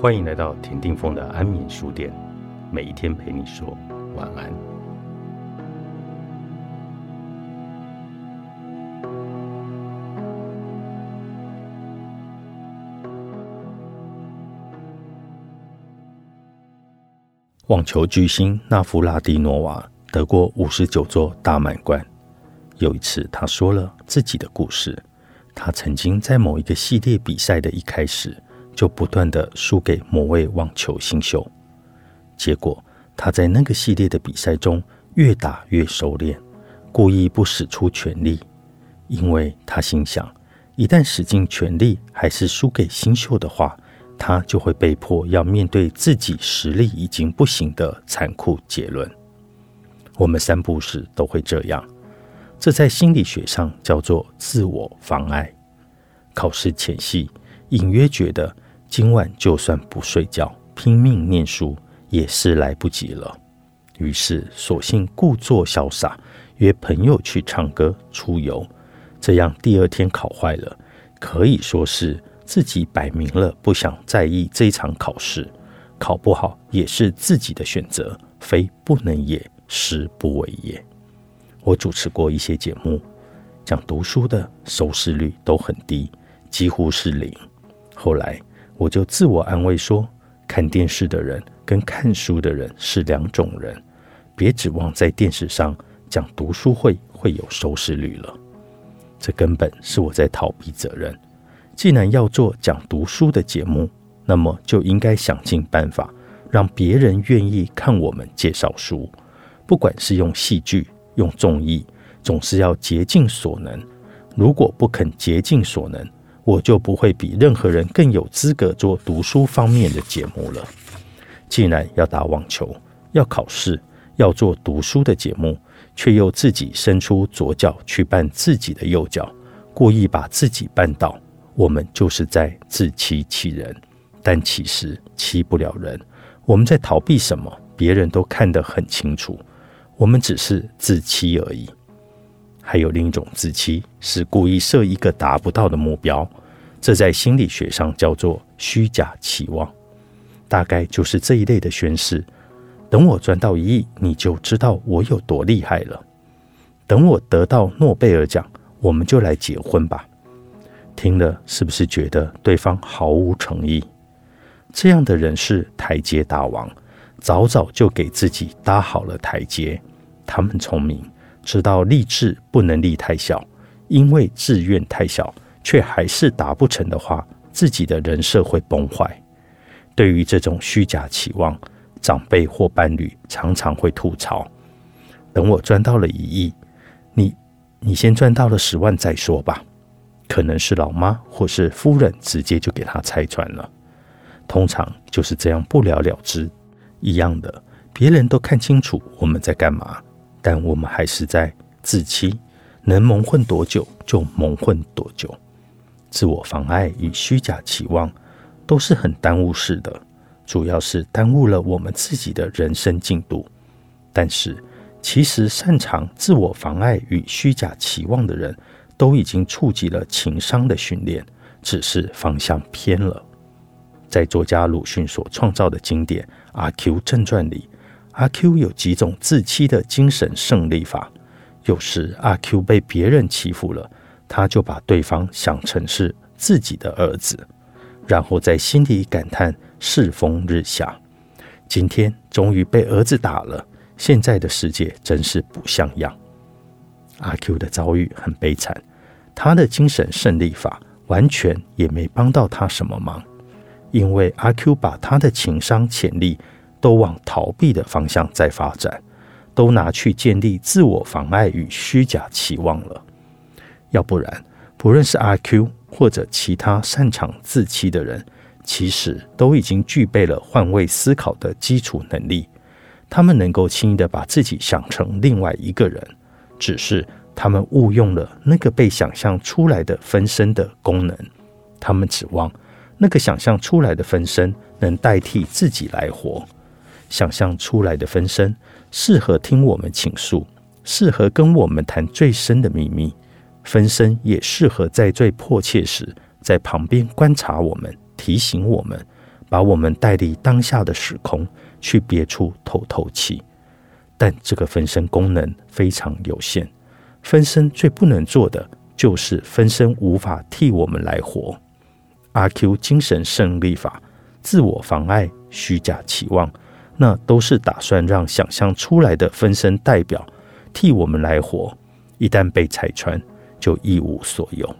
欢迎来到田定峰的安眠书店，每一天陪你说晚安。网球巨星纳夫拉蒂诺娃得过五十九座大满贯。有一次，他说了自己的故事。他曾经在某一个系列比赛的一开始。就不断的输给某位网球新秀，结果他在那个系列的比赛中越打越熟练，故意不使出全力，因为他心想，一旦使尽全力还是输给新秀的话，他就会被迫要面对自己实力已经不行的残酷结论。我们三步时都会这样，这在心理学上叫做自我妨碍。考试前夕，隐约觉得。今晚就算不睡觉，拼命念书也是来不及了。于是，索性故作潇洒，约朋友去唱歌、出游。这样，第二天考坏了，可以说是自己摆明了不想在意这场考试。考不好也是自己的选择，非不能也，实不为也。我主持过一些节目，讲读书的收视率都很低，几乎是零。后来。我就自我安慰说，看电视的人跟看书的人是两种人，别指望在电视上讲读书会会有收视率了。这根本是我在逃避责任。既然要做讲读书的节目，那么就应该想尽办法让别人愿意看我们介绍书，不管是用戏剧、用综艺，总是要竭尽所能。如果不肯竭尽所能，我就不会比任何人更有资格做读书方面的节目了。既然要打网球，要考试，要做读书的节目，却又自己伸出左脚去绊自己的右脚，故意把自己绊倒，我们就是在自欺欺人。但其实欺不了人。我们在逃避什么？别人都看得很清楚，我们只是自欺而已。还有另一种自欺，是故意设一个达不到的目标，这在心理学上叫做虚假期望。大概就是这一类的宣誓：等我赚到一亿，你就知道我有多厉害了；等我得到诺贝尔奖，我们就来结婚吧。听了是不是觉得对方毫无诚意？这样的人是台阶大王，早早就给自己搭好了台阶。他们聪明。知道立志不能立太小，因为志愿太小，却还是达不成的话，自己的人设会崩坏。对于这种虚假期望，长辈或伴侣常常会吐槽：“等我赚到了一亿，你你先赚到了十万再说吧。”可能是老妈或是夫人直接就给他拆穿了。通常就是这样不了了之。一样的，别人都看清楚我们在干嘛。但我们还是在自欺，能蒙混多久就蒙混多久。自我妨碍与虚假期望都是很耽误事的，主要是耽误了我们自己的人生进度。但是，其实擅长自我妨碍与虚假期望的人，都已经触及了情商的训练，只是方向偏了。在作家鲁迅所创造的经典《阿 Q 正传》里。阿 Q 有几种自欺的精神胜利法。有时阿 Q 被别人欺负了，他就把对方想成是自己的儿子，然后在心里感叹世风日下。今天终于被儿子打了，现在的世界真是不像样。阿 Q 的遭遇很悲惨，他的精神胜利法完全也没帮到他什么忙，因为阿 Q 把他的情商潜力。都往逃避的方向在发展，都拿去建立自我妨碍与虚假期望了。要不然，不论是阿 Q 或者其他擅长自欺的人，其实都已经具备了换位思考的基础能力。他们能够轻易的把自己想成另外一个人，只是他们误用了那个被想象出来的分身的功能。他们指望那个想象出来的分身能代替自己来活。想象出来的分身适合听我们倾诉，适合跟我们谈最深的秘密。分身也适合在最迫切时在旁边观察我们，提醒我们，把我们带离当下的时空，去别处透透气。但这个分身功能非常有限，分身最不能做的就是分身无法替我们来活。阿 Q 精神胜利法，自我妨碍、虚假期望，那都是打算让想象出来的分身代表替我们来活。一旦被拆穿，就一无所有。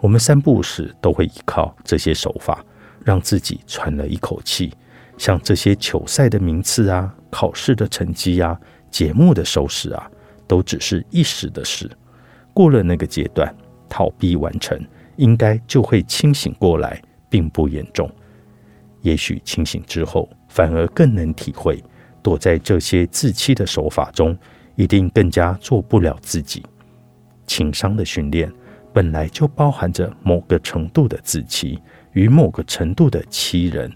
我们三步时都会依靠这些手法，让自己喘了一口气。像这些球赛的名次啊、考试的成绩啊、节目的收视啊，都只是一时的事。过了那个阶段，逃避完成，应该就会清醒过来，并不严重。也许清醒之后，反而更能体会，躲在这些自欺的手法中。一定更加做不了自己。情商的训练本来就包含着某个程度的自欺与某个程度的欺人，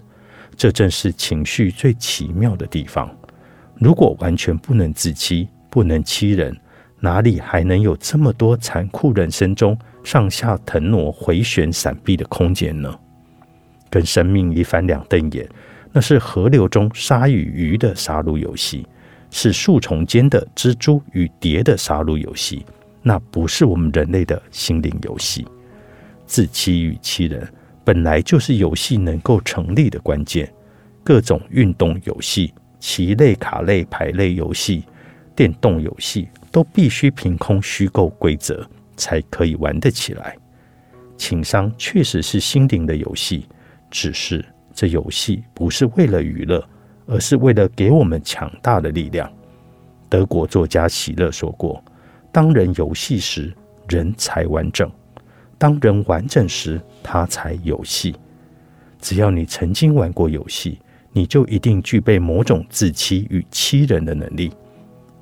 这正是情绪最奇妙的地方。如果完全不能自欺，不能欺人，哪里还能有这么多残酷人生中上下腾挪、回旋闪避的空间呢？跟生命一翻两瞪眼，那是河流中鲨与鱼的杀戮游戏。是树丛间的蜘蛛与蝶的杀戮游戏，那不是我们人类的心灵游戏。自欺与欺人本来就是游戏能够成立的关键。各种运动游戏、棋类、卡类、牌类游戏、电动游戏都必须凭空虚构规则才可以玩得起来。情商确实是心灵的游戏，只是这游戏不是为了娱乐。而是为了给我们强大的力量。德国作家席勒说过：“当人游戏时，人才完整；当人完整时，他才游戏。只要你曾经玩过游戏，你就一定具备某种自欺与欺人的能力。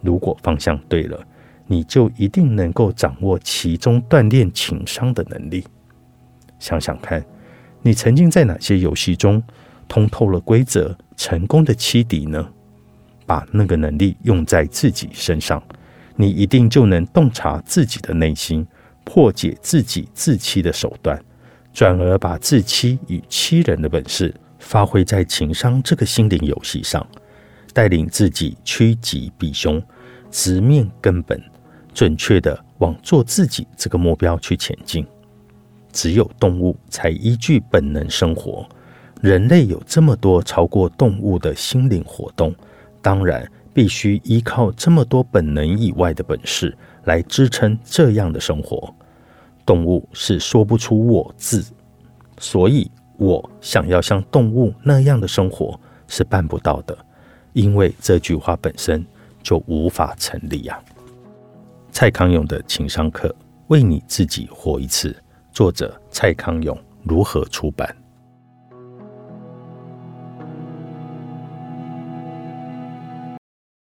如果方向对了，你就一定能够掌握其中锻炼情商的能力。想想看，你曾经在哪些游戏中通透了规则？”成功的欺敌呢？把那个能力用在自己身上，你一定就能洞察自己的内心，破解自己自欺的手段，转而把自欺与欺人的本事发挥在情商这个心灵游戏上，带领自己趋吉避凶，直面根本，准确的往做自己这个目标去前进。只有动物才依据本能生活。人类有这么多超过动物的心灵活动，当然必须依靠这么多本能以外的本事来支撑这样的生活。动物是说不出“我”字，所以我想要像动物那样的生活是办不到的，因为这句话本身就无法成立呀。蔡康永的情商课《为你自己活一次》，作者蔡康永如何出版？